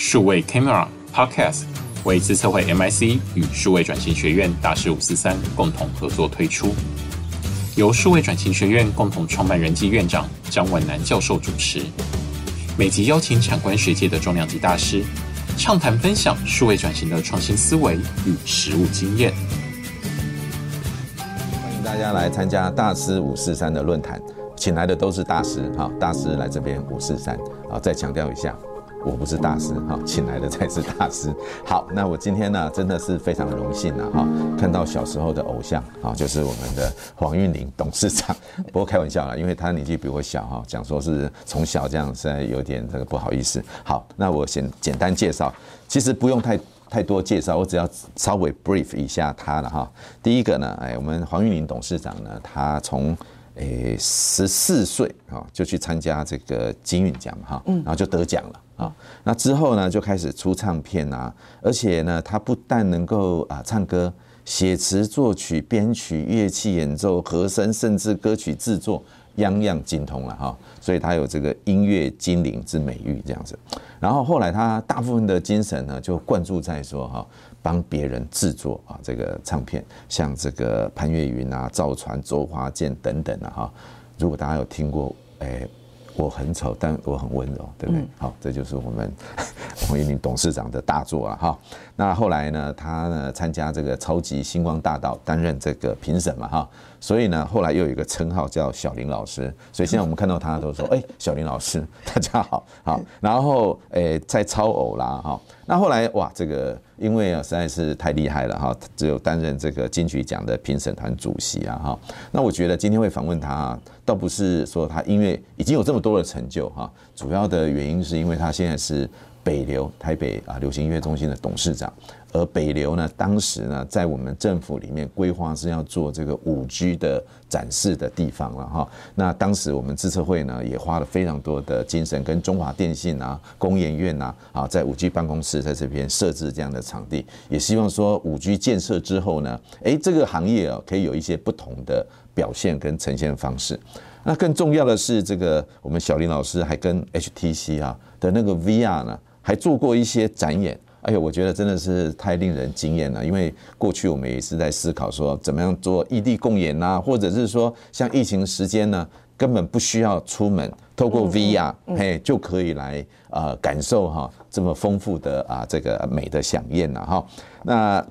数位 Camera Podcast 为资策会 MIC 与数位转型学院大师五四三共同合作推出，由数位转型学院共同创办人暨院长张文南教授主持，每集邀请产官学界的重量级大师，畅谈分享数位转型的创新思维与实务经验。欢迎大家来参加大师五四三的论坛，请来的都是大师哈，大师来这边五四三啊，再强调一下。我不是大师哈，请来的才是大师。好，那我今天呢，真的是非常荣幸啊哈，看到小时候的偶像啊，就是我们的黄韵玲董事长。不过开玩笑啦，因为他年纪比我小哈，讲说是从小这样，实在有点这个不好意思。好，那我先简单介绍，其实不用太太多介绍，我只要稍微 brief 一下他了哈。第一个呢，哎，我们黄韵玲董事长呢，他从诶十四岁啊就去参加这个金韵奖哈，然后就得奖了。啊，那之后呢，就开始出唱片啊，而且呢，他不但能够啊唱歌、写词、作曲、编曲、乐器演奏、和声，甚至歌曲制作，样样精通了哈。所以他有这个音乐精灵之美誉这样子。然后后来他大部分的精神呢，就灌注在说哈，帮别人制作啊这个唱片，像这个潘越云啊、赵传、周华健等等的哈。如果大家有听过，哎。我很丑，但我很温柔，对不对？好，这就是我们 洪一林董事长的大作了哈。那后来呢，他呢参加这个超级星光大道，担任这个评审嘛哈。所以呢，后来又有一个称号叫小林老师。所以现在我们看到他都说，哎，小林老师，大家好，好。然后，诶，在超偶啦哈。那后来哇，这个因为啊实在是太厉害了哈，只有担任这个金曲奖的评审团主席啊哈。那我觉得今天会访问他，倒不是说他音乐已经有这么多的成就哈，主要的原因是因为他现在是北流台北啊流行音乐中心的董事长。而北流呢，当时呢，在我们政府里面规划是要做这个五 G 的展示的地方了哈。那当时我们自策会呢，也花了非常多的精神，跟中华电信啊、工研院啊啊，在五 G 办公室在这边设置这样的场地，也希望说五 G 建设之后呢，哎，这个行业啊，可以有一些不同的表现跟呈现方式。那更重要的是，这个我们小林老师还跟 HTC 啊的那个 VR 呢，还做过一些展演。哎呦，我觉得真的是太令人惊艳了，因为过去我们也是在思考说，怎么样做异地共演呐，或者是说像疫情时间呢，根本不需要出门，透过 VR 嘿就可以来啊感受哈这么丰富的啊这个美的饗宴呐哈。那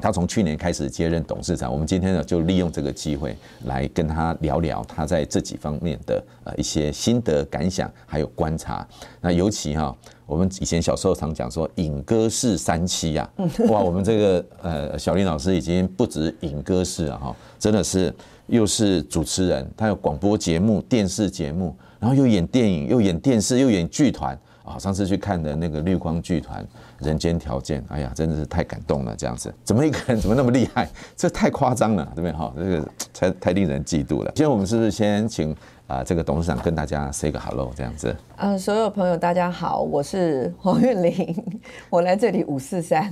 他从去年开始接任董事长，我们今天呢就利用这个机会来跟他聊聊他在这几方面的呃一些心得感想，还有观察。那尤其哈。我们以前小时候常讲说，影歌式三栖呀，哇，我们这个呃小林老师已经不止影歌式了哈，真的是又是主持人，他有广播节目、电视节目，然后又演电影、又演电视、又演剧团啊。上次去看的那个绿光剧团《人间条件》，哎呀，真的是太感动了，这样子，怎么一个人怎么那么厉害？这太夸张了，对不对？哈，这个太太令人嫉妒了。今天我们是不是先请？啊，这个董事长跟大家 say 个 hello，这样子。嗯，所有朋友大家好，我是黄韵玲，我来这里五四三。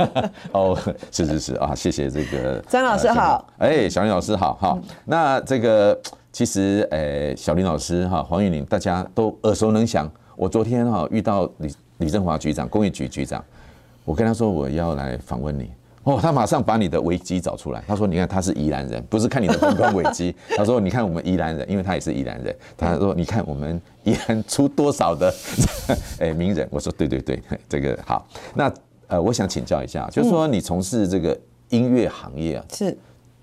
哦，是是是啊，谢谢这个 张老师好。哎，小林老师好哈。那这个其实，哎，小林老师哈，黄韵玲大家都耳熟能详。我昨天哈遇到李李振华局长，工业局局长，我跟他说我要来访问你。哦，他马上把你的危机找出来。他说：“你看，他是宜兰人，不是看你的风光危机。他说：‘你看我们宜兰人，因为他也是宜兰人。’他说：‘你看我们宜兰出多少的 哎名人。’我说：‘对对对，这个好。’那呃，我想请教一下，就是说你从事这个音乐行业啊，是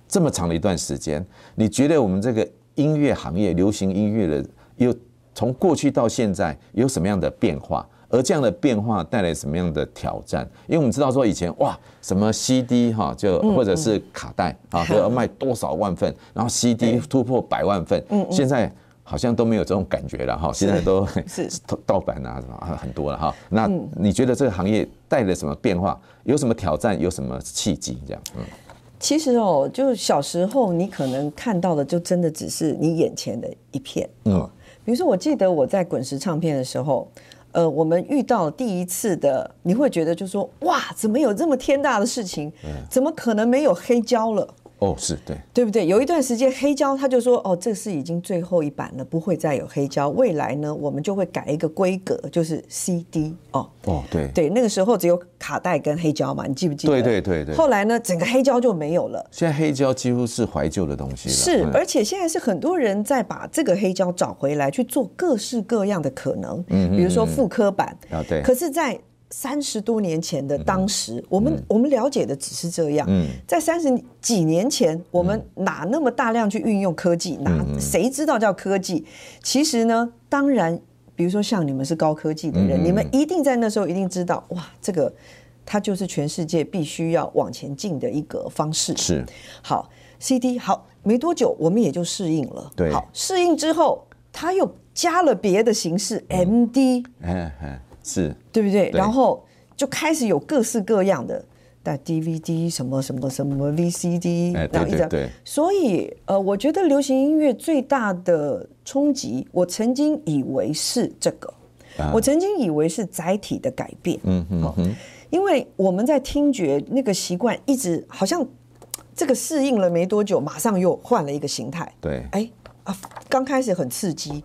这么长的一段时间，你觉得我们这个音乐行业、流行音乐的，有从过去到现在有什么样的变化？”而这样的变化带来什么样的挑战？因为我们知道说以前哇，什么 CD 哈，就或者是卡带啊，都要卖多少万份，然后 CD 突破百万份，现在好像都没有这种感觉了哈。现在都 是 盗版啊什么很多了哈。那你觉得这个行业带来什么变化？有什么挑战？有什么契机？这样嗯，其实哦，就是小时候你可能看到的就真的只是你眼前的一片。嗯，比如说我记得我在滚石唱片的时候。呃，我们遇到第一次的，你会觉得就说，哇，怎么有这么天大的事情？怎么可能没有黑胶了？哦，是对，对不对？有一段时间黑胶他就说，哦，这是已经最后一版了，不会再有黑胶。未来呢，我们就会改一个规格，就是 CD 哦。哦，对对，那个时候只有卡带跟黑胶嘛，你记不记得？对对对对。后来呢，整个黑胶就没有了。现在黑胶几乎是怀旧的东西了。是，而且现在是很多人在把这个黑胶找回来去做各式各样的可能，嗯，比如说复刻版啊，对。可是，在三十多年前的当时，我们我们了解的只是这样。在三十几年前，我们哪那么大量去运用科技？哪谁知道叫科技？其实呢，当然，比如说像你们是高科技的人，你们一定在那时候一定知道，哇，这个它就是全世界必须要往前进的一个方式。是。好，CD 好，没多久我们也就适应了。对。好，适应之后，它又加了别的形式，MD。哎哎。是对不对？然后就开始有各式各样的，带 DVD 什么什么什么 VCD，然后一直。所以呃，我觉得流行音乐最大的冲击，我曾经以为是这个，我曾经以为是载体的改变。嗯嗯，因为我们在听觉那个习惯一直好像这个适应了没多久，马上又换了一个形态。对，哎啊，刚开始很刺激。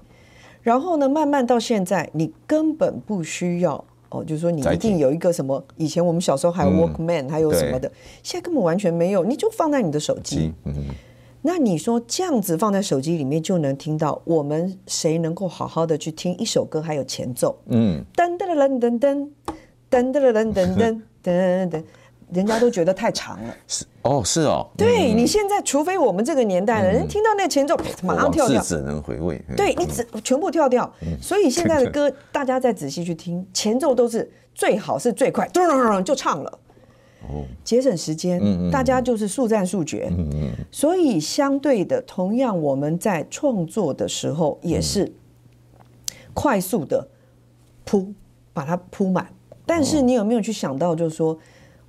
然后呢，慢慢到现在，你根本不需要哦，就是说你一定有一个什么，以前我们小时候还有 Walkman，、嗯、还有什么的，现在根本完全没有，你就放在你的手机。嗯、那你说这样子放在手机里面就能听到，我们谁能够好好的去听一首歌还有前奏？嗯，噔噔噔噔噔噔噔噔噔噔噔噔。人家都觉得太长了，是哦，是哦，对，你现在，除非我们这个年代的人听到那前奏，马上跳掉，只能回味，对你只全部跳掉，所以现在的歌，大家再仔细去听，前奏都是最好是最快，咚咚咚就唱了，哦，节省时间，大家就是速战速决，所以相对的，同样我们在创作的时候也是快速的铺把它铺满，但是你有没有去想到，就是说。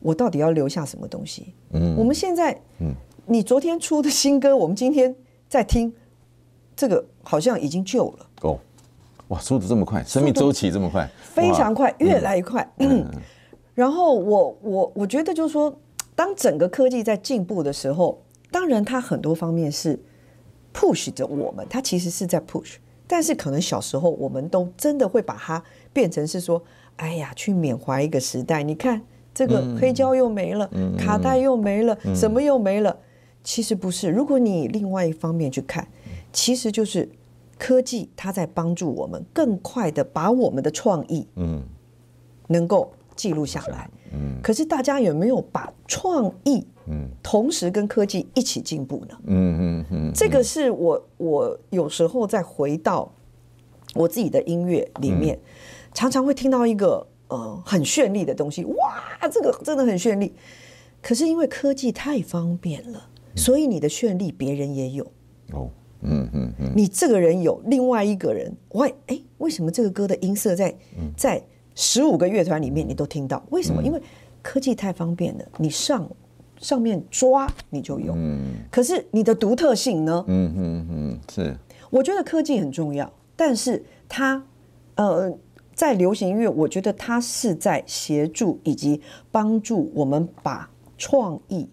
我到底要留下什么东西？嗯，我们现在，嗯，你昨天出的新歌，我们今天在听，这个好像已经旧了。哦，哇，速度这么快，生命周期这么快，非常快，越来越快。嗯，然后我我我觉得就是说，当整个科技在进步的时候，当然它很多方面是 push 着我们，它其实是在 push，但是可能小时候我们都真的会把它变成是说，哎呀，去缅怀一个时代，你看。这个黑胶又没了，嗯、卡带又没了，嗯、什么又没了？其实不是。如果你另外一方面去看，其实就是科技它在帮助我们更快的把我们的创意，嗯，能够记录下来。嗯。可是大家有没有把创意，嗯，同时跟科技一起进步呢？嗯嗯嗯。这个是我我有时候再回到我自己的音乐里面，常常会听到一个。呃，很绚丽的东西，哇，这个真的很绚丽。可是因为科技太方便了，所以你的绚丽别人也有。哦，嗯嗯嗯，你这个人有，另外一个人，喂，哎，为什么这个歌的音色在在十五个乐团里面你都听到？为什么？因为科技太方便了，你上上面抓你就有。嗯，可是你的独特性呢？嗯嗯嗯，是。我觉得科技很重要，但是它，呃。在流行音乐，我觉得它是在协助以及帮助我们把创意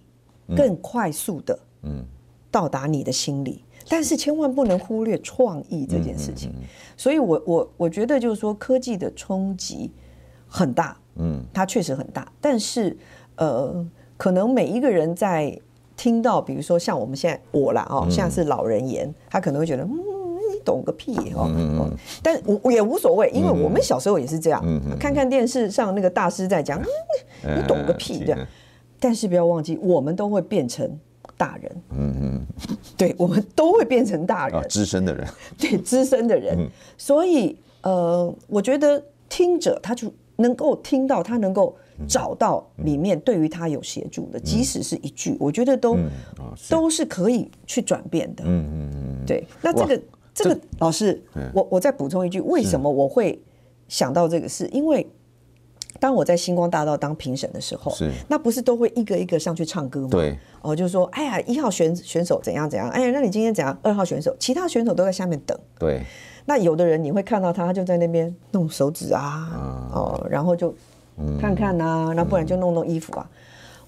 更快速的嗯。到达你的心里，但是千万不能忽略创意这件事情。所以我我我觉得就是说科技的冲击很大，嗯，它确实很大，但是呃，可能每一个人在听到，比如说像我们现在我啦哦，现在是老人言，他可能会觉得嗯。懂个屁哦！嗯、但我也无所谓，因为我们小时候也是这样，嗯、看看电视上那个大师在讲，嗯、你懂个屁这样。但是不要忘记，我们都会变成大人。嗯嗯，对，我们都会变成大人，啊资深的人。对，资深的人。所以呃，我觉得听者他就能够听到，他能够找到里面对于他有协助的，即使是一句，我觉得都都是可以去转变的。嗯嗯嗯，对。那这个。这个老师，我我再补充一句，为什么我会想到这个事？因为当我在星光大道当评审的时候，是那不是都会一个一个上去唱歌吗？对，哦，就是说，哎呀，一号选选手怎样怎样，哎呀，那你今天怎样？二号选手，其他选手都在下面等。对，那有的人你会看到他，他就在那边弄手指啊，哦，然后就看看呐，那不然就弄弄衣服啊。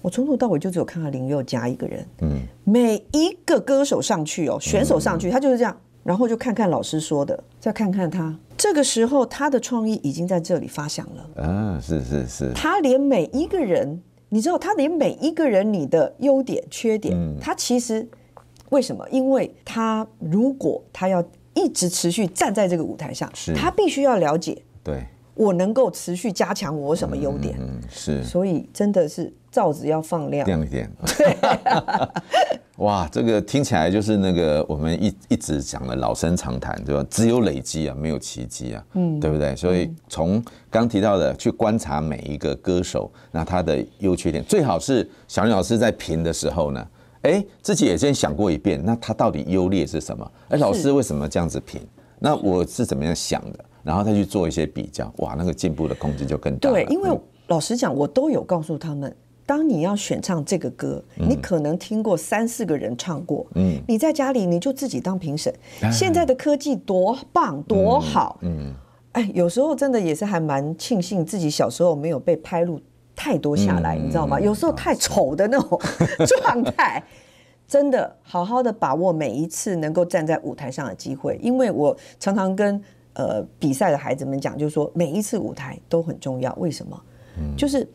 我从头到尾就只有看到林宥嘉一个人。嗯，每一个歌手上去哦，选手上去，他就是这样，然后就看看老师说的，再看看他。这个时候，他的创意已经在这里发想了。啊，是是是。他连每一个人，你知道，他连每一个人你的优点、缺点，嗯、他其实为什么？因为他如果他要一直持续站在这个舞台上，是他必须要了解。对。我能够持续加强我什么优点？嗯，是，所以真的是罩子要放亮，亮一点。对，哇，这个听起来就是那个我们一一直讲的老生常谈，对吧？只有累积啊，没有奇迹啊，嗯，对不对？所以从刚提到的去观察每一个歌手，那他的优缺点，最好是小林老师在评的时候呢，哎，自己也先想过一遍，那他到底优劣是什么？哎，老师为什么这样子评？那我是怎么样想的？然后再去做一些比较，哇，那个进步的空间就更大。对，因为老实讲，我都有告诉他们，当你要选唱这个歌，你可能听过三四个人唱过，嗯，你在家里你就自己当评审。现在的科技多棒多好，嗯，哎，有时候真的也是还蛮庆幸自己小时候没有被拍录太多下来，你知道吗？有时候太丑的那种 状态，真的好好的把握每一次能够站在舞台上的机会，因为我常常跟。呃，比赛的孩子们讲，就是说每一次舞台都很重要。为什么？嗯，就是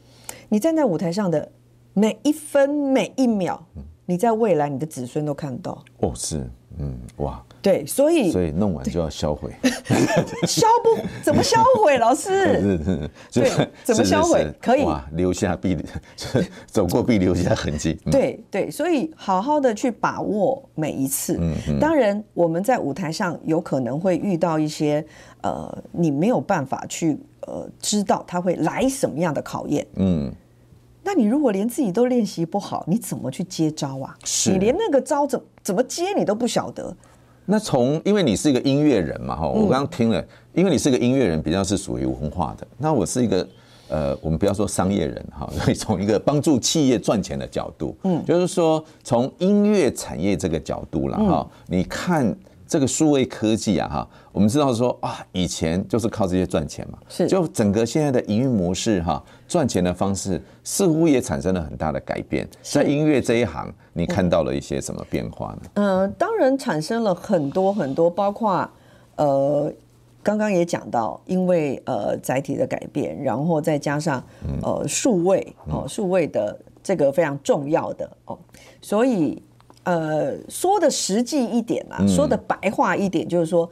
你站在舞台上的每一分每一秒，你在未来你的子孙都看到。哦，是，嗯，哇。对，所以所以弄完就要销毁，销不怎么销毁？老师，是是是，对，怎么销毁？可以留下必 走过必留下痕迹。对对，所以好好的去把握每一次。嗯，当然我们在舞台上有可能会遇到一些呃，你没有办法去呃知道他会来什么样的考验。嗯，那你如果连自己都练习不好，你怎么去接招啊？是，你连那个招怎怎么接你都不晓得。那从，因为你是一个音乐人嘛，哈，我刚刚听了，因为你是一个音乐人，比较是属于文化的。那我是一个，呃，我们不要说商业人哈，所以从一个帮助企业赚钱的角度，嗯，就是说从音乐产业这个角度了哈，你看。这个数位科技啊，哈，我们知道说啊，以前就是靠这些赚钱嘛，是，就整个现在的营运模式哈，赚钱的方式似乎也产生了很大的改变。在音乐这一行，你看到了一些什么变化呢？嗯、呃，当然产生了很多很多，包括呃，刚刚也讲到，因为呃载体的改变，然后再加上呃数位哦，数位的这个非常重要的哦，所以。呃，说的实际一点啊，说的白话一点，就是说，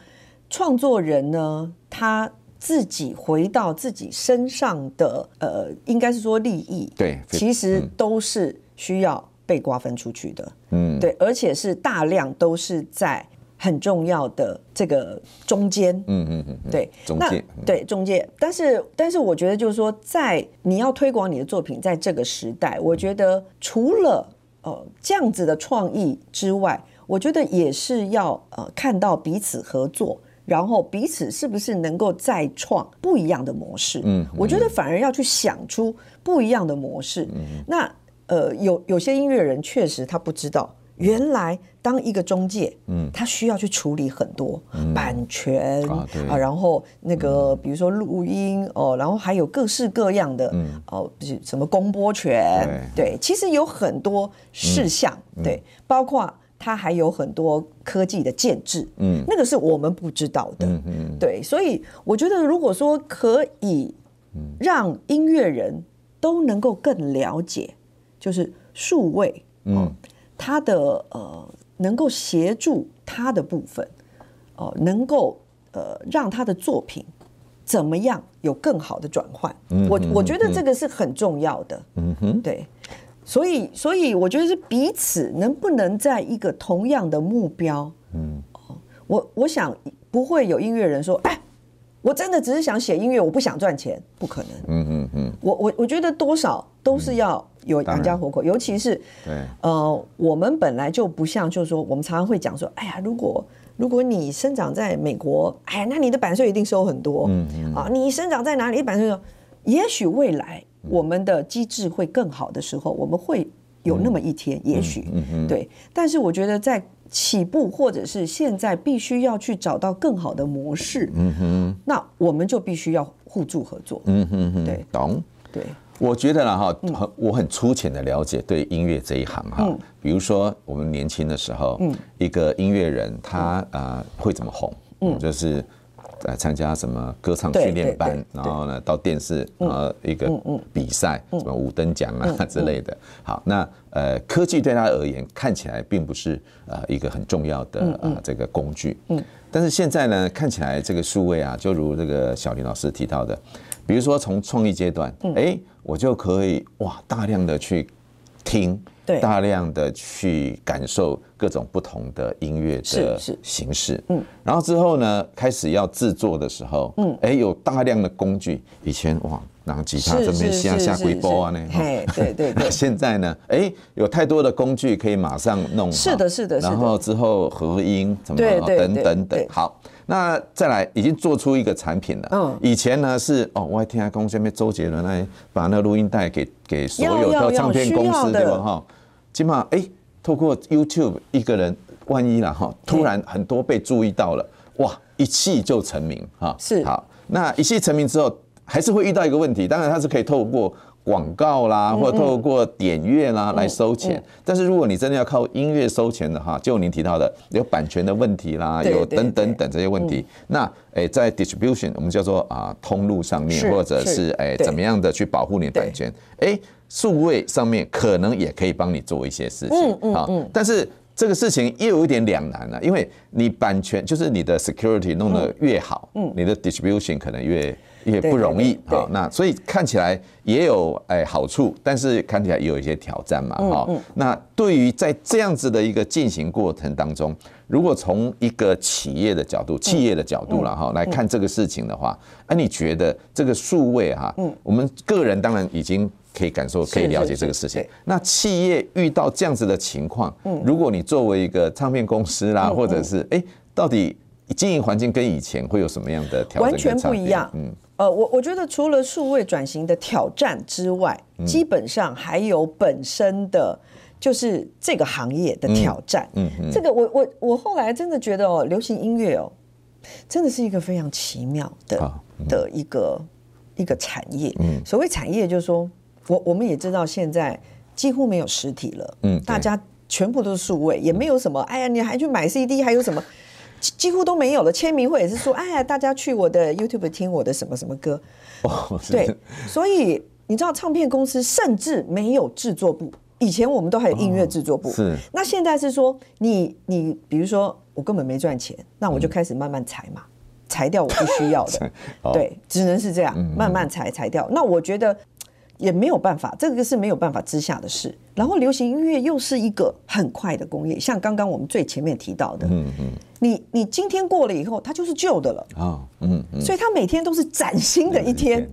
创作人呢，他自己回到自己身上的，呃，应该是说利益，对，其实都是需要被瓜分出去的，嗯，对，而且是大量都是在很重要的这个中间，嗯嗯嗯，对，中介，对中介，但是但是我觉得就是说，在你要推广你的作品，在这个时代，我觉得除了呃，这样子的创意之外，我觉得也是要呃看到彼此合作，然后彼此是不是能够再创不一样的模式。嗯，我觉得反而要去想出不一样的模式。嗯，那呃，有有些音乐人确实他不知道。原来当一个中介，嗯，他需要去处理很多版权啊，然后那个比如说录音哦，然后还有各式各样的，哦，什么公播权，对，其实有很多事项，对，包括他还有很多科技的建制，嗯，那个是我们不知道的，嗯，对，所以我觉得如果说可以让音乐人都能够更了解，就是数位，嗯。他的呃，能够协助他的部分，哦、呃，能够呃，让他的作品怎么样有更好的转换？嗯、我我觉得这个是很重要的。嗯哼，对，所以所以我觉得是彼此能不能在一个同样的目标？嗯，我我想不会有音乐人说，哎，我真的只是想写音乐，我不想赚钱，不可能。嗯嗯嗯，我我我觉得多少都是要。有养家活口，尤其是对，呃，我们本来就不像，就是说，我们常常会讲说，哎呀，如果如果你生长在美国，哎呀，那你的版税一定收很多，嗯嗯，啊，你生长在哪里，版税收，也许未来我们的机制会更好的时候，我们会有那么一天，也许，对，但是我觉得在起步或者是现在必须要去找到更好的模式，嗯哼，那我们就必须要互助合作，嗯哼哼，对，懂，对。我觉得啦哈，很我很粗浅的了解对音乐这一行哈，比如说我们年轻的时候，一个音乐人他啊会怎么红，嗯，就是呃参加什么歌唱训练班，然后呢到电视然后一个比赛，什么五等奖啊之类的。好，那呃科技对他而言看起来并不是呃一个很重要的呃这个工具，嗯，但是现在呢看起来这个数位啊，就如这个小林老师提到的。比如说，从创意阶段，哎，我就可以哇，大量的去听，对，大量的去感受各种不同的音乐的形式，嗯，然后之后呢，开始要制作的时候，嗯，哎，有大量的工具，以前哇，然后吉他这边下下鬼波啊，那，对对对，现在呢，哎，有太多的工具可以马上弄，是的，是的，然后之后合音怎么等等等，好。那再来，已经做出一个产品了。嗯，以前呢是哦，我还听他公司那边周杰伦来把那录音带给给所有的唱片公司，对吧？哈，起码哎，透过 YouTube 一个人，万一了哈，突然很多被注意到了，哇，一气就成名哈。是好，那一气成名之后，还是会遇到一个问题，当然他是可以透过。广告啦，或透过点阅啦来收钱，但是如果你真的要靠音乐收钱的哈，就您提到的有版权的问题啦，有等等等这些问题，那诶在 distribution 我们叫做啊通路上面，或者是诶怎么样的去保护你的版权，诶数位上面可能也可以帮你做一些事情啊，但是这个事情又有一点两难了，因为你版权就是你的 security 弄得越好，嗯。你的 distribution 可能越。也不容易啊，那所以看起来也有哎好处，但是看起来也有一些挑战嘛，哈。那对于在这样子的一个进行过程当中，如果从一个企业的角度、企业的角度了哈来看这个事情的话，哎，你觉得这个数位哈，我们个人当然已经可以感受、可以了解这个事情。那企业遇到这样子的情况，如果你作为一个唱片公司啦，或者是哎，到底经营环境跟以前会有什么样的调整？完全不一样，嗯。呃，我我觉得除了数位转型的挑战之外，基本上还有本身的就是这个行业的挑战。嗯嗯，这个我我我后来真的觉得哦，流行音乐哦，真的是一个非常奇妙的的一个一个产业。嗯，所谓产业就是说，我我们也知道现在几乎没有实体了。嗯，大家全部都是数位，也没有什么。哎呀，你还去买 CD，还有什么？几乎都没有了，签名会也是说，哎呀，大家去我的 YouTube 听我的什么什么歌。哦，对，所以你知道，唱片公司甚至没有制作部，以前我们都还有音乐制作部。是。那现在是说，你你比如说，我根本没赚钱，那我就开始慢慢裁嘛，裁掉我不需要的。对，只能是这样，慢慢裁裁掉。那我觉得。也没有办法，这个是没有办法之下的事。然后流行音乐又是一个很快的工业，像刚刚我们最前面提到的，嗯嗯，你你今天过了以后，它就是旧的了。啊，嗯嗯，所以它每天都是崭新的一天。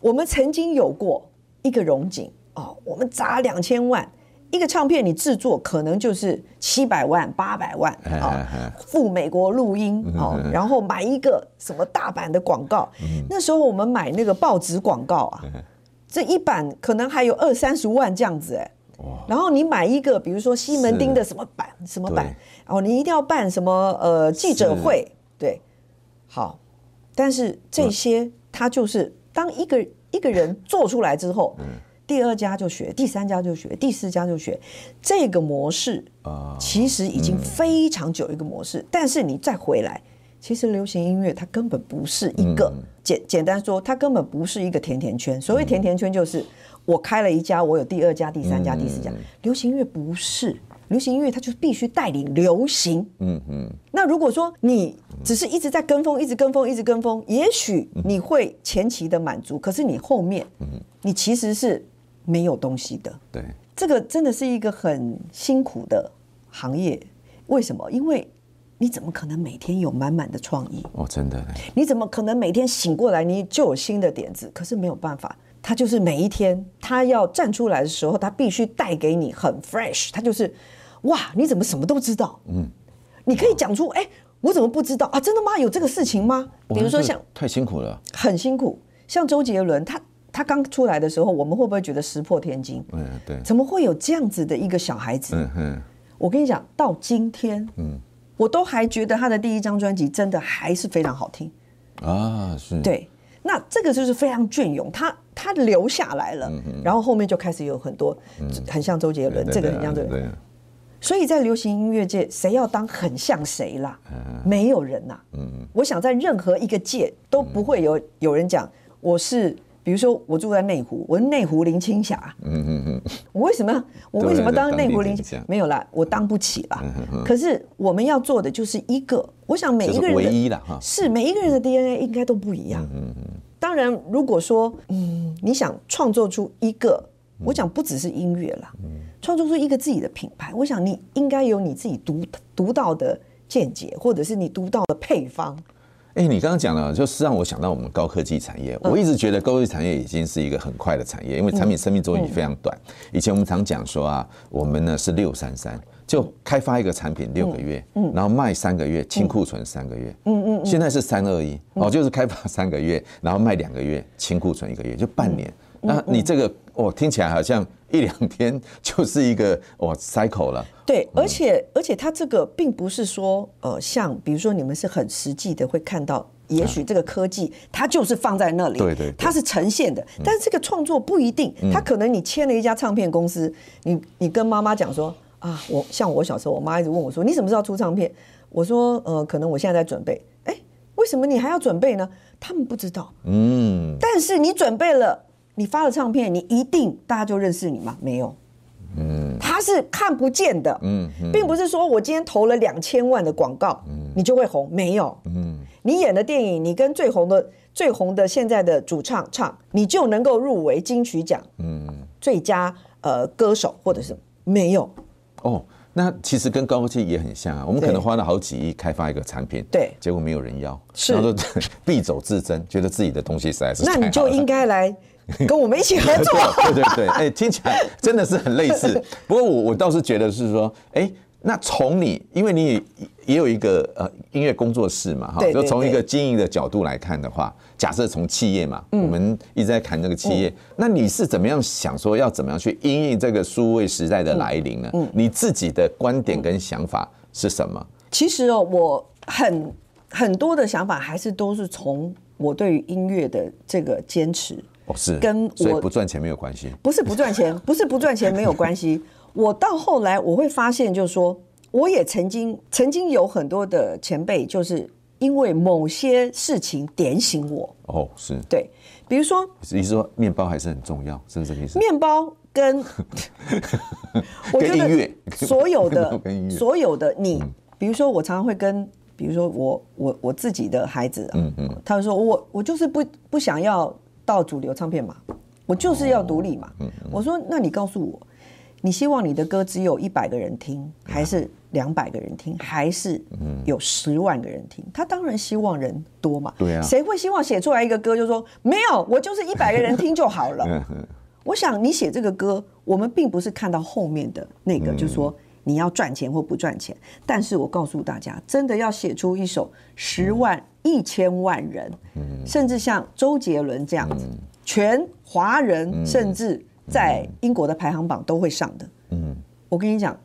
我们曾经有过一个荣景哦，我们砸两千万一个唱片，你制作可能就是七百万八百万 啊，赴美国录音哦，然后买一个什么大版的广告，那时候我们买那个报纸广告啊。这一版可能还有二三十万这样子哎，然后你买一个，比如说西门町的什么版什么版，然后你一定要办什么呃记者会，对，好，但是这些他就是当一个一个人做出来之后，第二家就学，第三家就学，第四家就学，这个模式啊，其实已经非常久一个模式，但是你再回来。其实流行音乐它根本不是一个简简单说，它根本不是一个甜甜圈。所谓甜甜圈就是我开了一家，我有第二家、第三家、第四家。流行音乐不是，流行音乐它就必须带领流行。嗯嗯。那如果说你只是一直在跟风，一直跟风，一直跟风，也许你会前期的满足，可是你后面，你其实是没有东西的。对，这个真的是一个很辛苦的行业。为什么？因为你怎么可能每天有满满的创意？哦，真的。你怎么可能每天醒过来你就有新的点子？可是没有办法，他就是每一天他要站出来的时候，他必须带给你很 fresh。他就是，哇，你怎么什么都知道？嗯，你可以讲出，哎，我怎么不知道啊？真的吗？有这个事情吗？比如说像太辛苦了，很辛苦。像周杰伦，他他刚出来的时候，我们会不会觉得石破天惊？嗯，对。怎么会有这样子的一个小孩子？嗯哼。我跟你讲，到今天，嗯。我都还觉得他的第一张专辑真的还是非常好听啊，是。对，那这个就是非常隽永，他他留下来了，然后后面就开始有很多很像周杰伦，这个很像周杰伦。所以在流行音乐界，谁要当很像谁啦？没有人呐。我想在任何一个界都不会有有人讲我是。比如说，我住在内湖，我是内湖林青霞。嗯嗯嗯。我为什么？我为什么当内湖林青霞？没有啦，我当不起啦。可是我们要做的就是一个，我想每一个人的唯一的哈，是每一个人的 DNA 应该都不一样。嗯嗯。当然，如果说嗯，你想创作出一个，我想不只是音乐啦，创作出一个自己的品牌，我想你应该有你自己独独到的见解，或者是你独到的配方。哎，你刚刚讲了，就是让我想到我们高科技产业。我一直觉得高科技产业已经是一个很快的产业，因为产品生命周期非常短。以前我们常讲说啊，我们呢是六三三，就开发一个产品六个月，然后卖三个月，清库存三个月。嗯嗯。现在是三二一，哦，就是开发三个月，然后卖两个月，清库存一个月，就半年。那你这个哦，听起来好像 一两天就是一个哇 cycle 了。对，而且而且它这个并不是说呃，像比如说你们是很实际的会看到，也许这个科技它就是放在那里，对对，它是呈现的。但是这个创作不一定，它可能你签了一家唱片公司，你你跟妈妈讲说啊，我像我小时候，我妈一直问我说，你什么时候出唱片？我说呃，可能我现在在准备。哎，为什么你还要准备呢？他们不知道。嗯，但是你准备了，你发了唱片，你一定大家就认识你吗？没有。嗯，它是看不见的，嗯，并不是说我今天投了两千万的广告，嗯，你就会红，没有，嗯，你演的电影，你跟最红的最红的现在的主唱唱，你就能够入围金曲奖，嗯，最佳呃歌手或者是没有，哦，那其实跟高科技也很像啊，我们可能花了好几亿开发一个产品，对，结果没有人要，是，然后就 敝帚自珍，觉得自己的东西实在是，那你就应该来。跟我们一起合作，对对对，哎，听起来真的是很类似。不过我我倒是觉得是说，哎，那从你，因为你也也有一个呃音乐工作室嘛，哈，就从一个经营的角度来看的话，假设从企业嘛，我们一直在谈这个企业，那你是怎么样想说要怎么样去因应这个数位时代的来临呢？你自己的观点跟想法是什么？其实哦，我很很多的想法还是都是从我对于音乐的这个坚持。哦，是跟我不赚钱没有关系，不是不赚钱，不是不赚钱没有关系。我到后来我会发现，就是说，我也曾经曾经有很多的前辈，就是因为某些事情点醒我。哦，是对，比如说，你是说面包还是很重要，是不是这意思？面包跟 我觉得，所有的所有的你，比如说我常常会跟，比如说我我我自己的孩子，嗯嗯，他会说我我就是不不想要。到主流唱片嘛，我就是要独立嘛。我说，那你告诉我，你希望你的歌只有一百个人听，还是两百个人听，还是有十万个人听？他当然希望人多嘛。对啊，谁会希望写出来一个歌就说没有，我就是一百个人听就好了？我想你写这个歌，我们并不是看到后面的那个，就是说你要赚钱或不赚钱。但是我告诉大家，真的要写出一首十万。一千万人，甚至像周杰伦这样子，全华人，甚至在英国的排行榜都会上的。嗯，我跟你讲，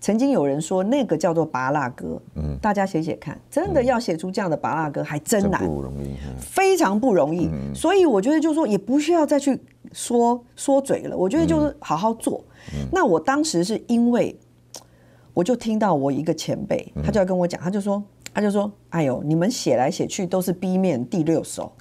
曾经有人说那个叫做拔蜡歌，嗯，大家写写看，真的要写出这样的拔蜡歌还真难，不容易，非常不容易。所以我觉得就是说，也不需要再去说说嘴了。我觉得就是好好做。那我当时是因为，我就听到我一个前辈，他就要跟我讲，他就说。他就说：“哎呦，你们写来写去都是 B 面第六首。”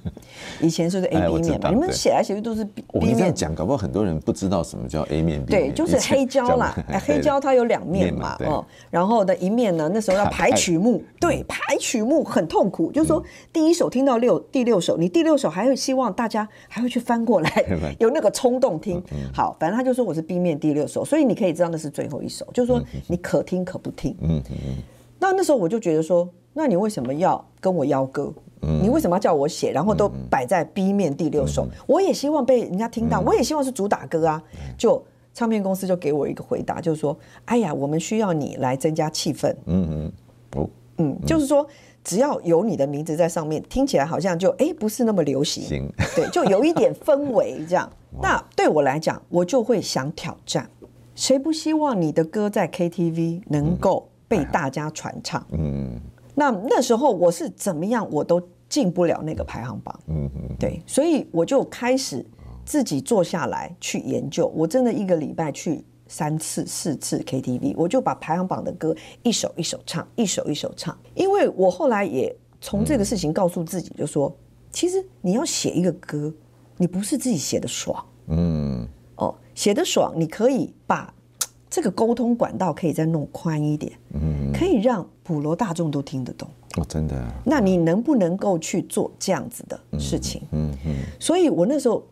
以前是不是 A B 面嘛？你们写来写去都是 B 面。我跟你讲，搞不好很多人不知道什么叫 A 面 b。对，就是黑胶啦。黑胶它有两面嘛，哦。然后的一面呢，那时候要排曲目，对，排曲目很痛苦。就是说，第一首听到六第六首，你第六首还会希望大家还会去翻过来，有那个冲动听。好，反正他就说我是 B 面第六首，所以你可以知道那是最后一首，就是说你可听可不听。嗯嗯。那那时候我就觉得说，那你为什么要跟我邀歌？你为什么要叫我写？然后都摆在 B 面第六首，我也希望被人家听到，我也希望是主打歌啊。就唱片公司就给我一个回答，就是说，哎呀，我们需要你来增加气氛。嗯嗯，哦，嗯，就是说只要有你的名字在上面，听起来好像就哎不是那么流行，对，就有一点氛围这样。那对我来讲，我就会想挑战，谁不希望你的歌在 KTV 能够被大家传唱，嗯，那那时候我是怎么样，我都进不了那个排行榜。嗯嗯，对，所以我就开始自己坐下来去研究。我真的一个礼拜去三次四次 KTV，我就把排行榜的歌一首一首唱，一首一首唱。因为我后来也从这个事情告诉自己，就说，其实你要写一个歌，你不是自己写的爽。嗯，哦，写的爽，你可以把。这个沟通管道可以再弄宽一点，嗯，可以让普罗大众都听得懂。哦，真的。那你能不能够去做这样子的事情？嗯嗯。所以我那时候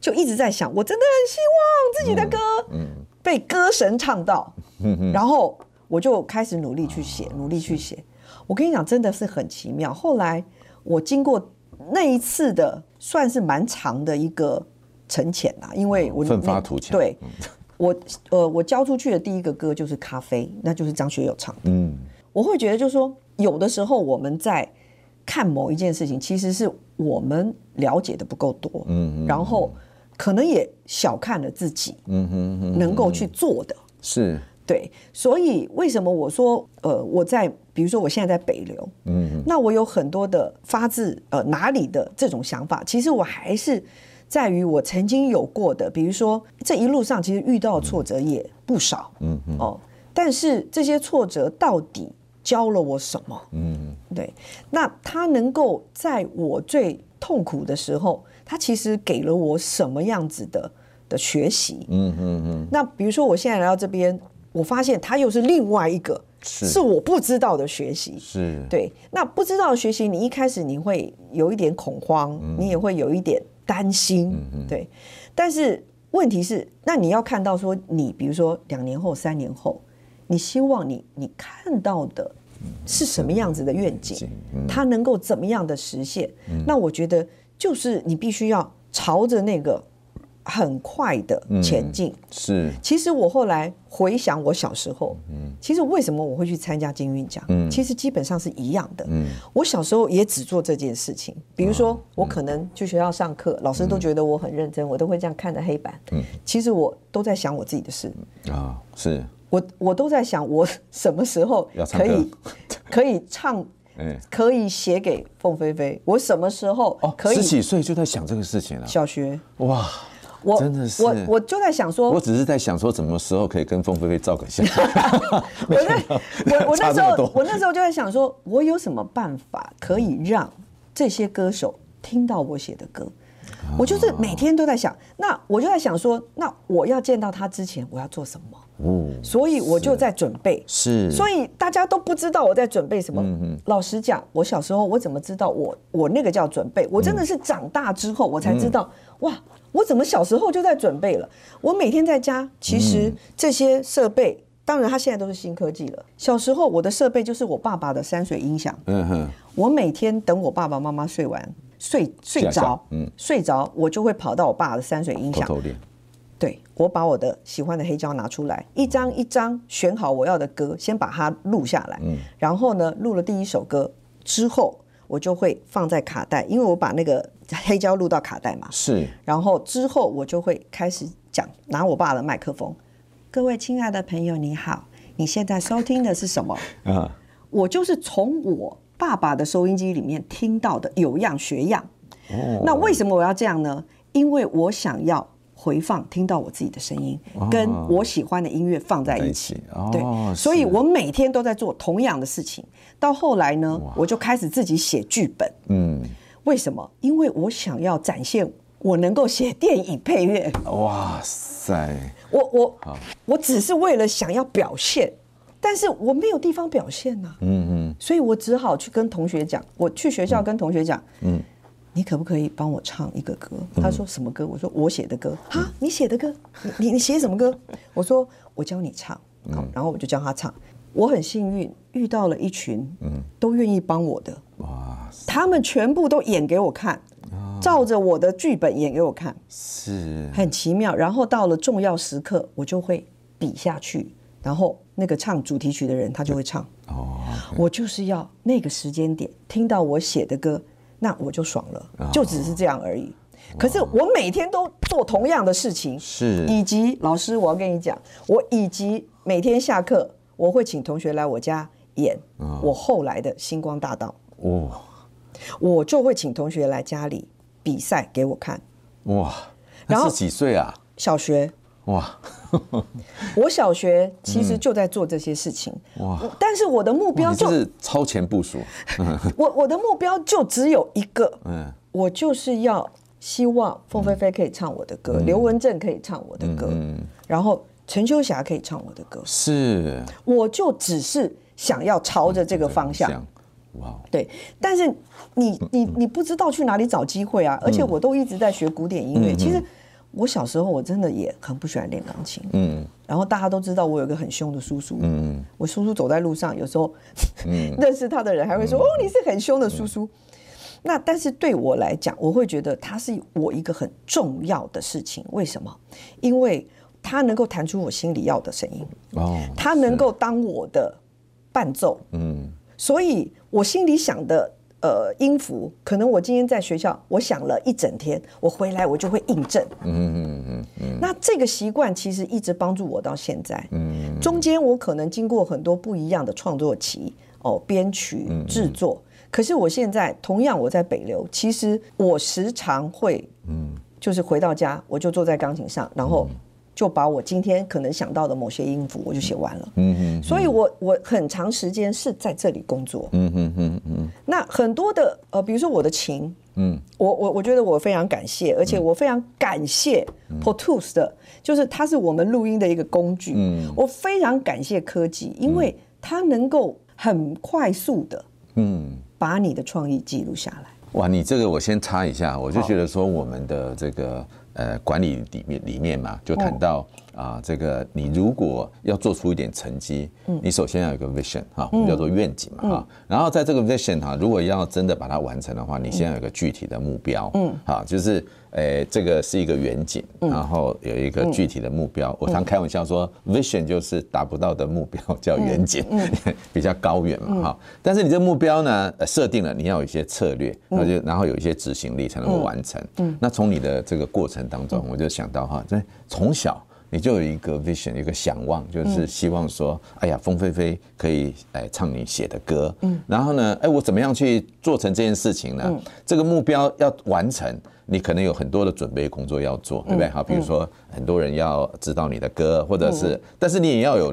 就一直在想，我真的很希望自己的歌，嗯，被歌神唱到，嗯，然后我就开始努力去写，努力去写。我跟你讲，真的是很奇妙。后来我经过那一次的，算是蛮长的一个沉潜啊，因为我奋发图强，对。我呃，我交出去的第一个歌就是《咖啡》，那就是张学友唱的。嗯，我会觉得就是说，有的时候我们在看某一件事情，其实是我们了解的不够多，嗯，然后可能也小看了自己，嗯哼，能够去做的，是，对。所以为什么我说呃，我在比如说我现在在北流，嗯，那我有很多的发自呃哪里的这种想法，其实我还是。在于我曾经有过的，比如说这一路上其实遇到挫折也不少，嗯嗯哦，但是这些挫折到底教了我什么？嗯，对，那他能够在我最痛苦的时候，他其实给了我什么样子的的学习？嗯嗯嗯。那比如说我现在来到这边，我发现他又是另外一个是是我不知道的学习，是对。那不知道的学习，你一开始你会有一点恐慌，你也会有一点。担心，对，但是问题是，那你要看到说，你比如说两年后、三年后，你希望你你看到的是什么样子的愿景，它能够怎么样的实现？那我觉得就是你必须要朝着那个。很快的前进、嗯、是。其实我后来回想我小时候，嗯，其实为什么我会去参加金韵奖？嗯，其实基本上是一样的。嗯，我小时候也只做这件事情。比如说，我可能去学校上课，老师都觉得我很认真，我都会这样看着黑板。嗯，其实我都在想我自己的事。啊，是。我我都在想，我什么时候可以 可以唱，可以写给凤飞飞？我什么时候可以？十几岁就在想这个事情了。小学。哇。我真的是，我我就在想说，我只是在想说，什么时候可以跟凤飞飞照个相。我那，我我那时候，我那时候就在想说，我有什么办法可以让这些歌手听到我写的歌？我就是每天都在想，那我就在想说，那我要见到他之前，我要做什么？哦，所以我就在准备。是，所以大家都不知道我在准备什么。老实讲，我小时候我怎么知道我我那个叫准备？我真的是长大之后我才知道，哇！我怎么小时候就在准备了？我每天在家，其实这些设备，当然它现在都是新科技了。小时候我的设备就是我爸爸的山水音响。嗯哼。我每天等我爸爸妈妈睡完，睡睡着，嗯，睡着我就会跑到我爸的山水音响。对，我把我的喜欢的黑胶拿出来，一张一张选好我要的歌，先把它录下来。嗯。然后呢，录了第一首歌之后，我就会放在卡带，因为我把那个。黑胶录到卡带嘛，是。然后之后我就会开始讲，拿我爸的麦克风。各位亲爱的朋友，你好，你现在收听的是什么？啊，我就是从我爸爸的收音机里面听到的，有样学样。哦。那为什么我要这样呢？因为我想要回放，听到我自己的声音，跟我喜欢的音乐放在一起。哦。对。所以我每天都在做同样的事情。到后来呢，我就开始自己写剧本。嗯。为什么？因为我想要展现我能够写电影配乐。哇塞！我我我只是为了想要表现，但是我没有地方表现呐。嗯嗯。所以我只好去跟同学讲，我去学校跟同学讲，嗯，你可不可以帮我唱一个歌？他说什么歌？我说我写的歌。哈，你写的歌？你你写什么歌？我说我教你唱。好，然后我就教他唱。我很幸运遇到了一群，嗯，都愿意帮我的。哇！他们全部都演给我看，照着我的剧本演给我看，是很奇妙。然后到了重要时刻，我就会比下去，然后那个唱主题曲的人他就会唱。哦，我就是要那个时间点听到我写的歌，那我就爽了，就只是这样而已。可是我每天都做同样的事情，是以及老师，我要跟你讲，我以及每天下课我会请同学来我家演我后来的星光大道。哦，我就会请同学来家里比赛给我看。哇，然后几岁啊？小学。哇，我小学其实就在做这些事情。哇，但是我的目标就是超前部署。我我的目标就只有一个，嗯，我就是要希望凤飞飞可以唱我的歌，刘文正可以唱我的歌，然后陈秋霞可以唱我的歌。是，我就只是想要朝着这个方向。哇，对，但是你你你不知道去哪里找机会啊！而且我都一直在学古典音乐。其实我小时候我真的也很不喜欢练钢琴。嗯，然后大家都知道我有个很凶的叔叔。嗯，我叔叔走在路上，有时候 认识他的人还会说：“哦，你是很凶的叔叔。”那但是对我来讲，我会觉得他是我一个很重要的事情。为什么？因为他能够弹出我心里要的声音。哦，他能够当我的伴奏。嗯。所以，我心里想的，呃，音符，可能我今天在学校，我想了一整天，我回来我就会印证。嗯嗯嗯嗯。那这个习惯其实一直帮助我到现在。嗯。中间我可能经过很多不一样的创作期，哦，编曲、制作。可是我现在同样我在北流，其实我时常会，嗯，就是回到家，我就坐在钢琴上，然后。就把我今天可能想到的某些音符，我就写完了。嗯嗯，所以我我很长时间是在这里工作。嗯嗯嗯嗯。那很多的呃，比如说我的琴，嗯，我我我觉得我非常感谢，而且我非常感谢 Pro Tools 的，就是它是我们录音的一个工具。嗯，我非常感谢科技，因为它能够很快速的，嗯，把你的创意记录下来。哇，你这个我先插一下，我就觉得说我们的这个。呃，管理里面里面嘛，就谈到啊，这个你如果要做出一点成绩，你首先要有一个 vision 哈，我们叫做愿景嘛哈，然后在这个 vision 哈，如果要真的把它完成的话，你先要有一个具体的目标，嗯，好，就是。诶，这个是一个远景，然后有一个具体的目标。我常开玩笑说，vision 就是达不到的目标，叫远景，比较高远嘛，哈。但是你这个目标呢，设定了，你要有一些策略，然后就然后有一些执行力才能够完成。那从你的这个过程当中，我就想到哈，在从小你就有一个 vision，一个想望，就是希望说，哎呀，风飞飞可以哎唱你写的歌。然后呢，哎，我怎么样去做成这件事情呢？这个目标要完成。你可能有很多的准备工作要做，对不对？好，比如说很多人要知道你的歌，或者是，但是你也要有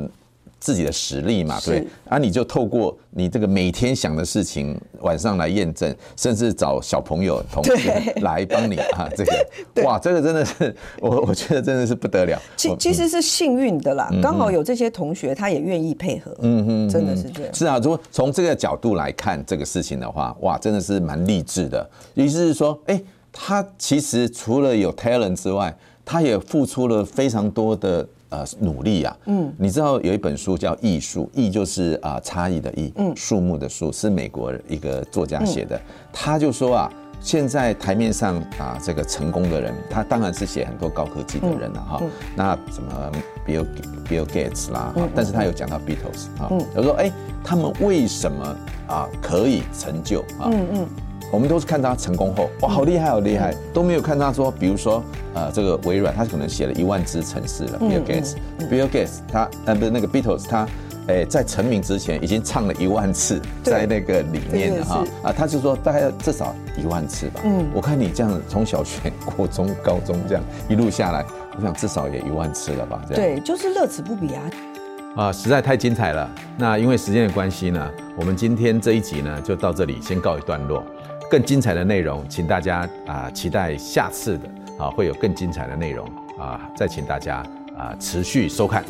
自己的实力嘛，对。啊，你就透过你这个每天想的事情，晚上来验证，甚至找小朋友同学来帮你啊，这个，哇，这个真的是我 我觉得真的是不得了。其其实是幸运的啦，刚好有这些同学他也愿意配合，嗯哼，真的是这样。是啊，如果从这个角度来看这个事情的话，哇，真的是蛮励志的。意思是说，哎。他其实除了有 talent 之外，他也付出了非常多的呃努力啊。嗯，你知道有一本书叫《艺术》，艺就是啊差异的异，嗯，树木的树，是美国一个作家写的。他就说啊，现在台面上啊这个成功的人，他当然是写很多高科技的人了哈。那什么 Bill Bill Gates 啦，但是他有讲到 Beatles 啊，他说哎，他们为什么啊可以成就啊？嗯嗯。我们都是看他成功后，哇，好厉害，好厉害，都没有看他说，比如说，呃，这个微软，他可能写了一万支程式了。Bill Gates，Bill Gates，他呃不是那个 Beatles，他，诶，在成名之前已经唱了一万次，在那个里面的哈，啊，他就说大概要至少一万次吧。嗯，我看你这样从小学、国中、高中这样一路下来，我想至少也一万次了吧？这样。对，就是乐此不疲啊。啊，实在太精彩了。那因为时间的关系呢，我们今天这一集呢就到这里先告一段落。更精彩的内容，请大家啊期待下次的啊会有更精彩的内容啊，再请大家啊持续收看。